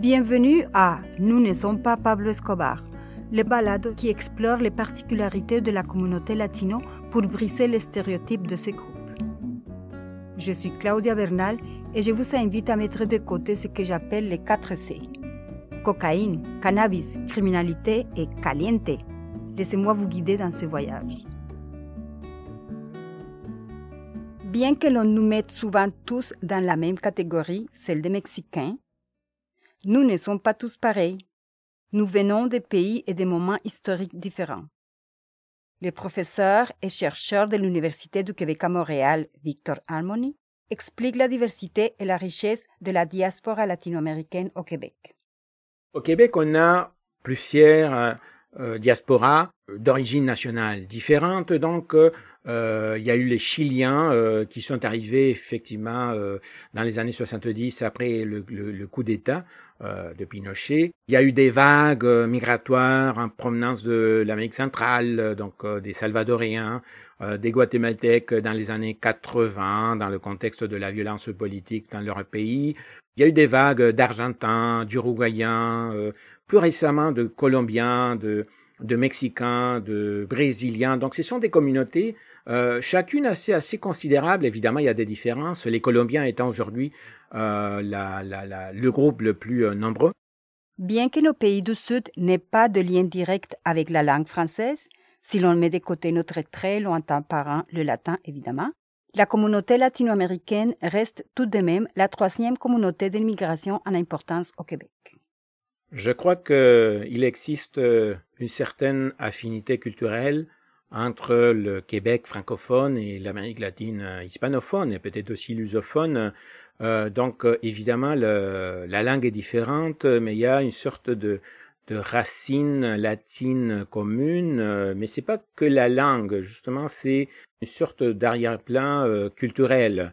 Bienvenue à Nous ne sommes pas Pablo Escobar, le balade qui explore les particularités de la communauté latino pour briser les stéréotypes de ce groupe. Je suis Claudia Bernal et je vous invite à mettre de côté ce que j'appelle les 4 C. Cocaïne, cannabis, criminalité et caliente. Laissez-moi vous guider dans ce voyage. Bien que l'on nous mette souvent tous dans la même catégorie, celle des Mexicains, nous ne sommes pas tous pareils. Nous venons de pays et de moments historiques différents. Le professeur et chercheur de l'Université du Québec à Montréal, Victor Harmony, explique la diversité et la richesse de la diaspora latino-américaine au Québec. Au Québec, on a plusieurs euh, euh, diasporas d'origine nationale différentes, donc euh, euh, il y a eu les Chiliens euh, qui sont arrivés effectivement euh, dans les années 70 après le, le, le coup d'État de Pinochet. Il y a eu des vagues migratoires en provenance de l'Amérique centrale, donc des Salvadoriens, des Guatémaltèques dans les années 80 dans le contexte de la violence politique dans leur pays. Il y a eu des vagues d'Argentins, d'Uruguayens, plus récemment de Colombiens, de Mexicains, de Brésiliens. Donc ce sont des communautés, euh, chacune assez, considérable. Évidemment, il y a des différences. Les Colombiens étant aujourd'hui euh, le groupe le plus euh, nombreux. Bien que nos pays du Sud n'aient pas de lien direct avec la langue française, si l'on met de côté notre très lointain parent, le latin évidemment, la communauté latino-américaine reste tout de même la troisième communauté d'immigration en importance au Québec. Je crois qu'il existe euh, une certaine affinité culturelle entre le Québec francophone et l'Amérique latine euh, hispanophone et peut-être aussi lusophone. Euh, donc évidemment, la langue est différente, mais il y a une sorte de racine latine commune. mais c'est pas que la langue, justement, c'est une sorte d'arrière-plan culturel.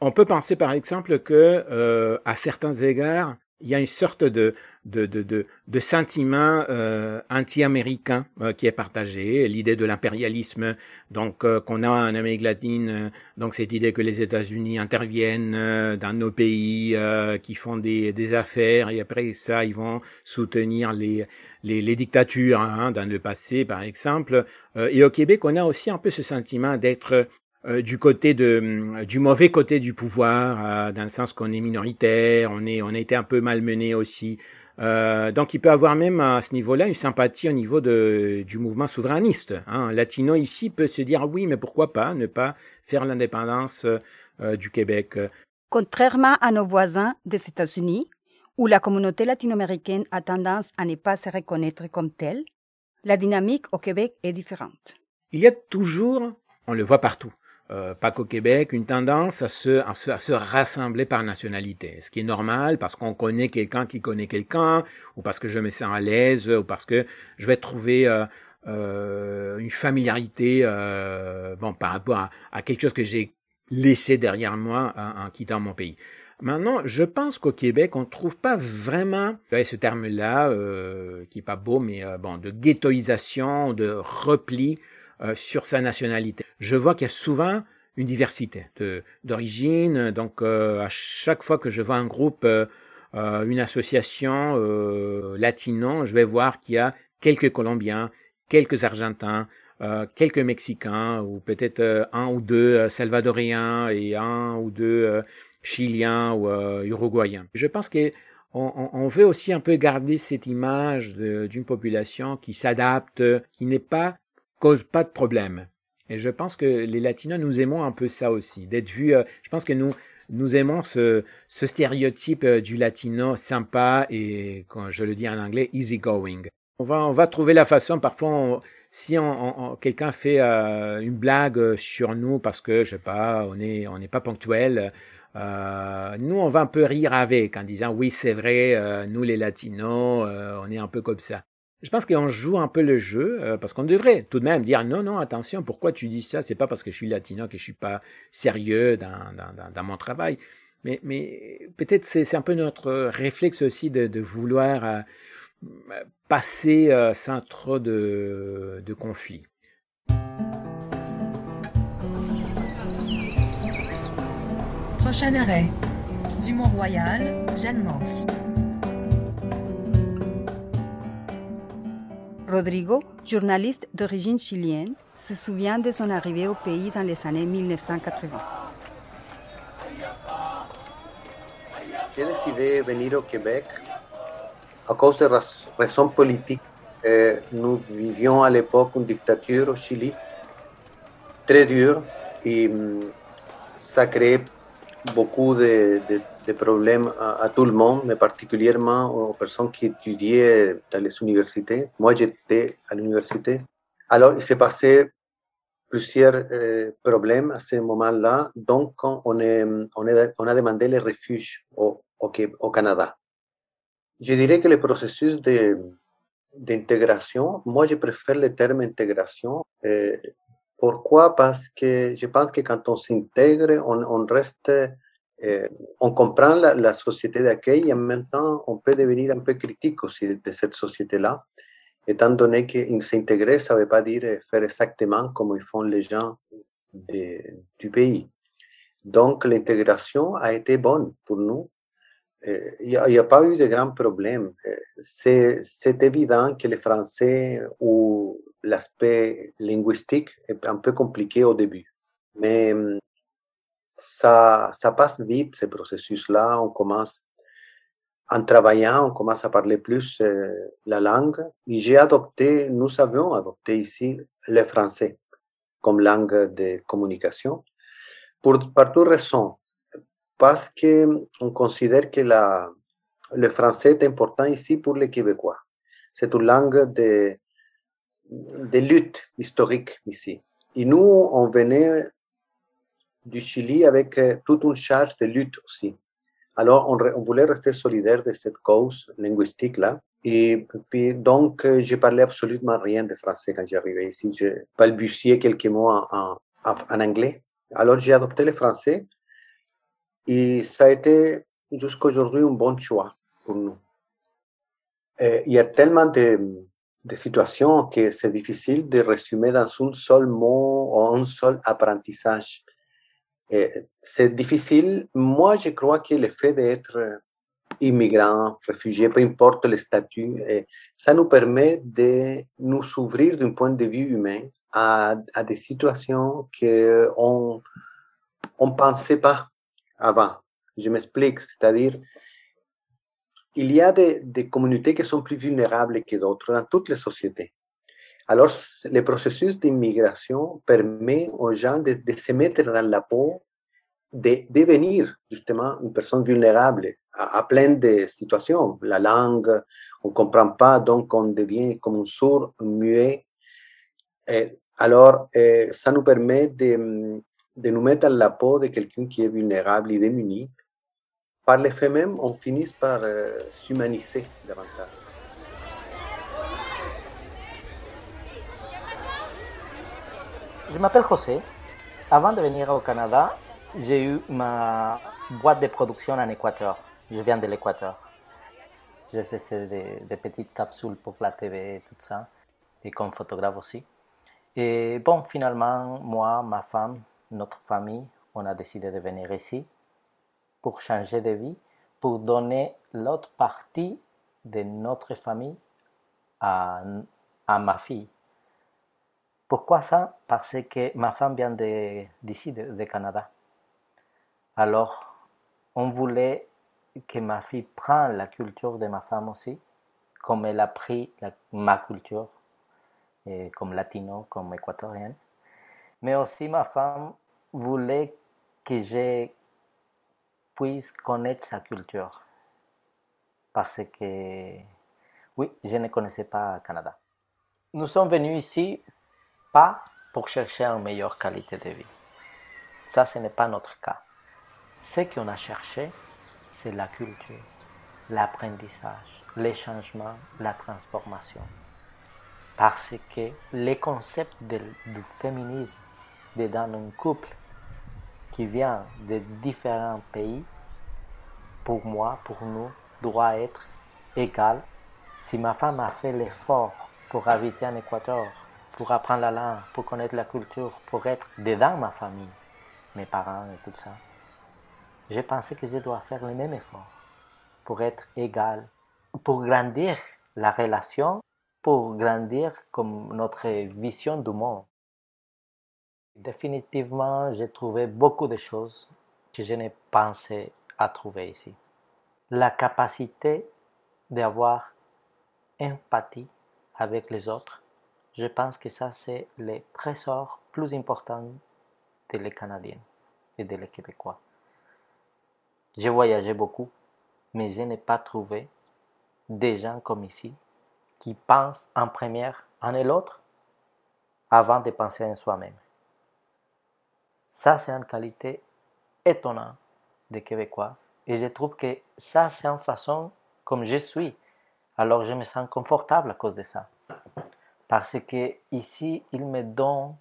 On peut penser par exemple que, à certains égards, il y a une sorte de, de, de, de, de sentiment euh, anti-américain euh, qui est partagé, l'idée de l'impérialisme, donc euh, qu'on a en Amérique latine, euh, donc cette idée que les États-Unis interviennent euh, dans nos pays, qui font des, des affaires, et après ça, ils vont soutenir les, les, les dictatures hein, dans le passé, par exemple. et au Québec, on a aussi un peu ce sentiment d'être euh, du côté de euh, du mauvais côté du pouvoir, euh, dans le sens qu'on est minoritaire, on est on a été un peu malmené aussi. donc il peut avoir même à ce niveau-là une sympathie au niveau de, du mouvement souverainiste. Hein. Latino ici peut se dire oui, mais pourquoi pas ne pas faire l'indépendance du Québec? Contrairement à nos voisins des États-Unis, où la communauté latino-américaine a tendance à ne pas se reconnaître comme telle, la dynamique au Québec est différente. Il y a toujours, on le voit partout, euh, pas qu'au Québec, une tendance à se, à se, à se, rassembler par nationalité. Ce qui est normal parce qu'on connaît quelqu'un qui connaît quelqu'un, ou parce que je me sens à l'aise, ou parce que je vais trouver euh, euh, une familiarité euh, bon, par rapport à, à, quelque chose que j'ai laissé derrière moi en, en, quittant mon pays. Maintenant, je pense qu'au Québec, on ne trouve pas vraiment ce terme-là, euh, qui est pas beau, mais bon, de ghettoisation, de repli euh, sur sa nationalité. Je vois qu'il y a souvent une diversité d'origine. Donc, euh, à chaque fois que je vois un groupe, euh, une association latino, je vais voir qu'il y a quelques Colombiens, quelques Argentins, quelques Mexicains, ou peut-être un ou deux Salvadoriens et un ou deux Chiliens ou Uruguayens. Je pense que on, on, veut aussi un peu garder cette image d'une population qui s'adapte, qui n'est pas cause pas de problème. Et je pense que les Latinos, nous aimons un peu ça aussi, d'être vus. Euh, je pense que nous, nous aimons ce, ce stéréotype euh, du Latino sympa et, quand je le dis en anglais, easygoing. On va, on va trouver la façon, parfois, si on, on, quelqu'un fait euh, une blague sur nous parce que, je sais pas, on n'est on n'est pas ponctuel, euh, nous, on va un peu rire avec en disant oui, c'est vrai, euh, nous les Latinos, euh, on est un peu comme ça. Je pense qu'on joue un peu le jeu euh, parce qu'on devrait tout de même dire non, non, attention, pourquoi tu dis ça? C'est pas parce que je suis latino que je suis pas sérieux dans, mon travail. Mais, peut-être c'est, un peu notre réflexe aussi de, de vouloir euh, passer euh, sans trop de, de conflits. Prochain arrêt, Dumont-Royal, Jeanne Mance. Rodrigo, journaliste d'origine chilienne, se souvient de son arrivée au pays dans les années 1980. J'ai décidé de venir au Québec à cause de raisons politiques. Nous vivions à l'époque une dictature au Chili très dure et mm, ça crée beaucoup de, problèmes à, tout le monde, mais particulièrement aux personnes qui étudiaient dans les universités. Moi, j'étais à l'université. Alors, il s'est passé plusieurs euh, problèmes à ce moment-là. Donc, on, a demandé le refuge au, au, Canada. Je dirais que le processus d'intégration, moi, je préfère le terme intégration. Euh, pourquoi Parce que je pense que quand on s'intègre, on, reste, euh, on comprend la, société d'accueil et en même temps, on peut devenir un peu critique aussi de cette société-là étant donné que s'intégrer, ça ne veut pas dire faire exactement comme ils font les gens du pays. Donc, l'intégration a été bonne pour nous. Euh, il n'y a, pas eu de grands problèmes. Euh, c'est évident que le français ou l'aspect linguistique est un peu compliqué au début. Mais ça, ça passe vite, ce processus-là. On commence en travaillant, on commence à parler plus euh, la langue. J'ai adopté, nous avions adopté ici le français comme langue de communication pour, par deux raisons. Parce qu'on considère que la, le français est important ici pour les Québécois. C'est une langue de, de lutte historique ici. Et nous, on venait du Chili avec euh, toute une charge de lutte aussi. Alors, on, voulait rester solidaire de cette cause linguistique-là. Et puis, donc, euh, je parlais absolument rien de français quand j'arrivais ici. Je balbutiais quelques mots en, en, anglais. Alors, j'ai adopté le français et ça a été jusqu'à aujourd'hui un bon choix pour nous. il y a tellement de, de situations que c'est difficile de résumer dans un seul mot ou un seul apprentissage. Eh, c'est difficile. Moi, je crois que le fait d'être immigrant, réfugié, peu importe le statut, eh, ça nous permet de nous ouvrir d'un point de vue humain à, des situations qu'on ne pensait pas avant. Je m'explique, c'est-à-dire, il y a des, communautés qui sont plus vulnérables que d'autres dans toutes les sociétés. Alors, le processus d'immigration permet aux gens de, se mettre dans la peau, de devenir justement une personne vulnérable à, plein de situations. La langue, on ne comprend pas, donc on devient comme un sourd, muet. alors, eh, ça nous permet de, de, nous mettre dans la peau de quelqu'un qui est vulnérable et démuni. Par les faits même, on finit par euh, s'humaniser davantage. Je m'appelle José. Avant de venir au Canada, j'ai eu ma boîte de production en Équateur. Je viens de l'Équateur. Je faisais des, petites capsules pour la TV et tout ça, et comme photographe aussi. Et bon, finalement, moi, ma femme, notre famille, on a décidé de venir ici pour changer de vie, pour donner l'autre partie de notre famille à, à ma fille. Pourquoi ça? Parce que ma femme vient d'ici, de, Canada. Alors, on voulait que ma fille prenne la culture de ma femme aussi, comme elle a pris ma culture, comme latino, comme équatorienne. Mais aussi ma femme voulait que je puisse connaître sa culture. Parce que, oui, je ne connaissais pas Canada. Nous sommes venus ici pas pour chercher une meilleure qualité de vie. Ça, ce n'est pas notre cas. Ce qu'on a cherché, c'est la culture, l'apprentissage, les changements, la transformation. Parce que les concepts du féminisme dans un couple qui vient de différents pays, pour moi, pour nous, doit être égal. Si ma femme a fait l'effort pour habiter en Équateur, pour apprendre la langue, pour connaître la culture, pour être dedans ma famille, mes parents et tout ça. J'ai pensé que je dois faire le même effort pour être égal, pour grandir la relation pour grandir comme notre vision du monde. Définitivement, j'ai trouvé beaucoup de choses que je n'ai pensé à trouver ici. La capacité d'avoir empathie avec les autres, je pense que ça c'est le trésor plus important de les Canadiens et de les Québécois. J'ai voyagé beaucoup, mais je n'ai pas trouvé des gens comme ici qui pensent en première en l'autre avant de penser en soi-même. Ça, c'est une qualité étonnante des Québécois. Et je trouve que ça, c'est une façon comme je suis. Alors, je me sens confortable à cause de ça. Parce que ici, il me donne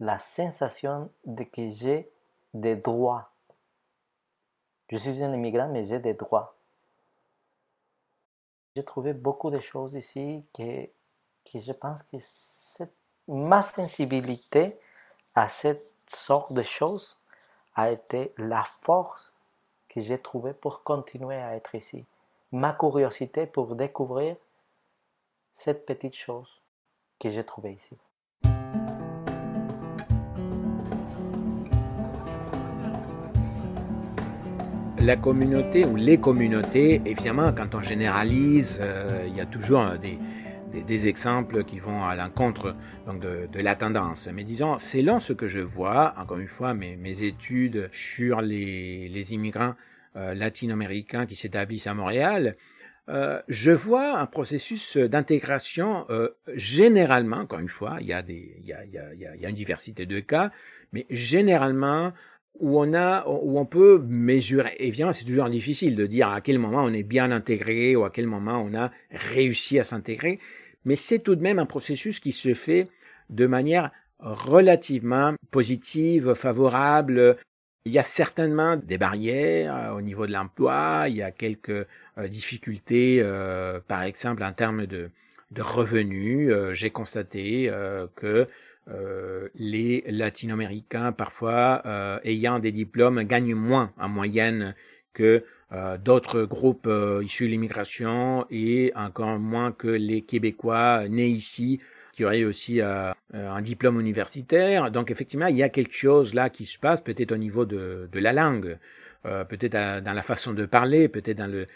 la sensation de que j'ai des droits. Je suis un immigrant, mais j'ai des droits. J'ai trouvé beaucoup de choses ici que, que je pense que ma sensibilité à cette sorte de choses a été la force que j'ai trouvée pour continuer à être ici. Ma curiosité pour découvrir cette petite chose que j'ai trouvée ici. La communauté ou les communautés, évidemment, quand on généralise, euh, il y a toujours des, des, exemples qui vont à l'encontre donc de, la tendance. Mais disons, selon ce que je vois, encore une fois, mes, mes études sur les, les immigrants euh, latino-américains qui s'établissent à Montréal, euh, je vois un processus d'intégration euh, généralement, encore une fois, il y, a des, il, y a, il, y a, il y a une diversité de cas, mais généralement où on a, où on peut mesurer. Évidemment, c'est toujours difficile de dire à quel moment on est bien intégré ou à quel moment on a réussi à s'intégrer mais c'est tout de même un processus qui se fait de manière relativement positive, favorable. Il y a certainement des barrières euh, au niveau de l'emploi, il y a quelques euh, difficultés, euh, par exemple en termes de, revenus. J'ai constaté que les latino-américains, parfois ayant des diplômes, gagnent moins en moyenne que euh, d'autres groupes euh, issus de l'immigration et encore moins que les Québécois nés ici qui auraient aussi euh, un diplôme universitaire. Donc effectivement, il y a quelque chose là qui se passe, peut-être au niveau de, de la langue, peut-être dans la façon de parler, peut-être dans le,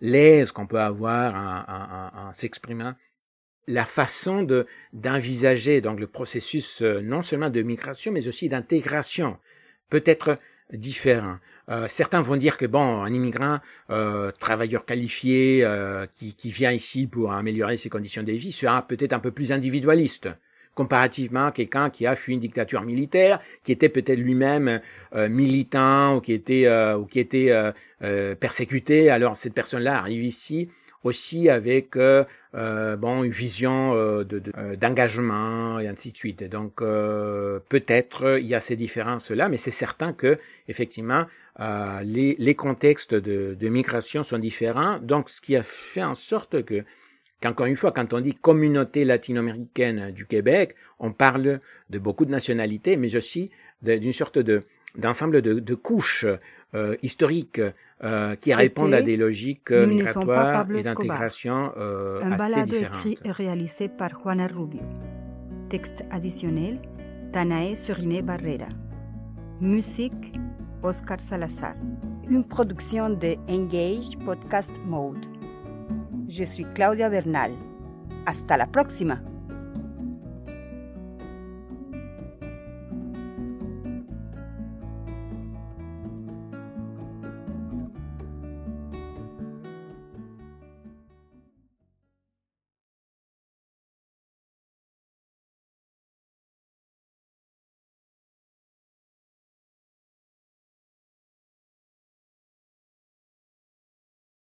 l'aise qu'on peut avoir en, en, s'exprimant la façon de d'envisager donc le processus non seulement de migration mais aussi d'intégration peut être différent. Euh, certains vont dire que bon, un immigrant, euh, travailleur qualifié, euh, qui, qui, vient ici pour améliorer ses conditions de vie, sera peut-être un peu plus individualiste comparativement à quelqu'un qui a fui une dictature militaire, qui était peut-être lui-même euh, militant ou qui était ou qui était persécuté. Alors cette personne-là arrive ici aussi avec euh, euh, bon une vision euh, d'engagement et ainsi de suite. donc peut-être il y a ces différences là, mais c'est certain que effectivement les, les contextes de, de, migration sont différents. Donc ce qui a fait en sorte que qu'encore une fois, quand on dit communauté latino-américaine du Québec, on parle de beaucoup de nationalités, mais aussi d'une sorte de d'ensemble de, de, couches euh, historiques euh, qui répondent à des logiques euh, migratoires et d'intégration euh, Un assez différentes. écrit et réalisé par Juana Rubio. Texte additionnel, Danae Suriné Barrera. Musique, Oscar Salazar. Une production de Engage Podcast Mode. Je suis Claudia Bernal. Hasta la próxima.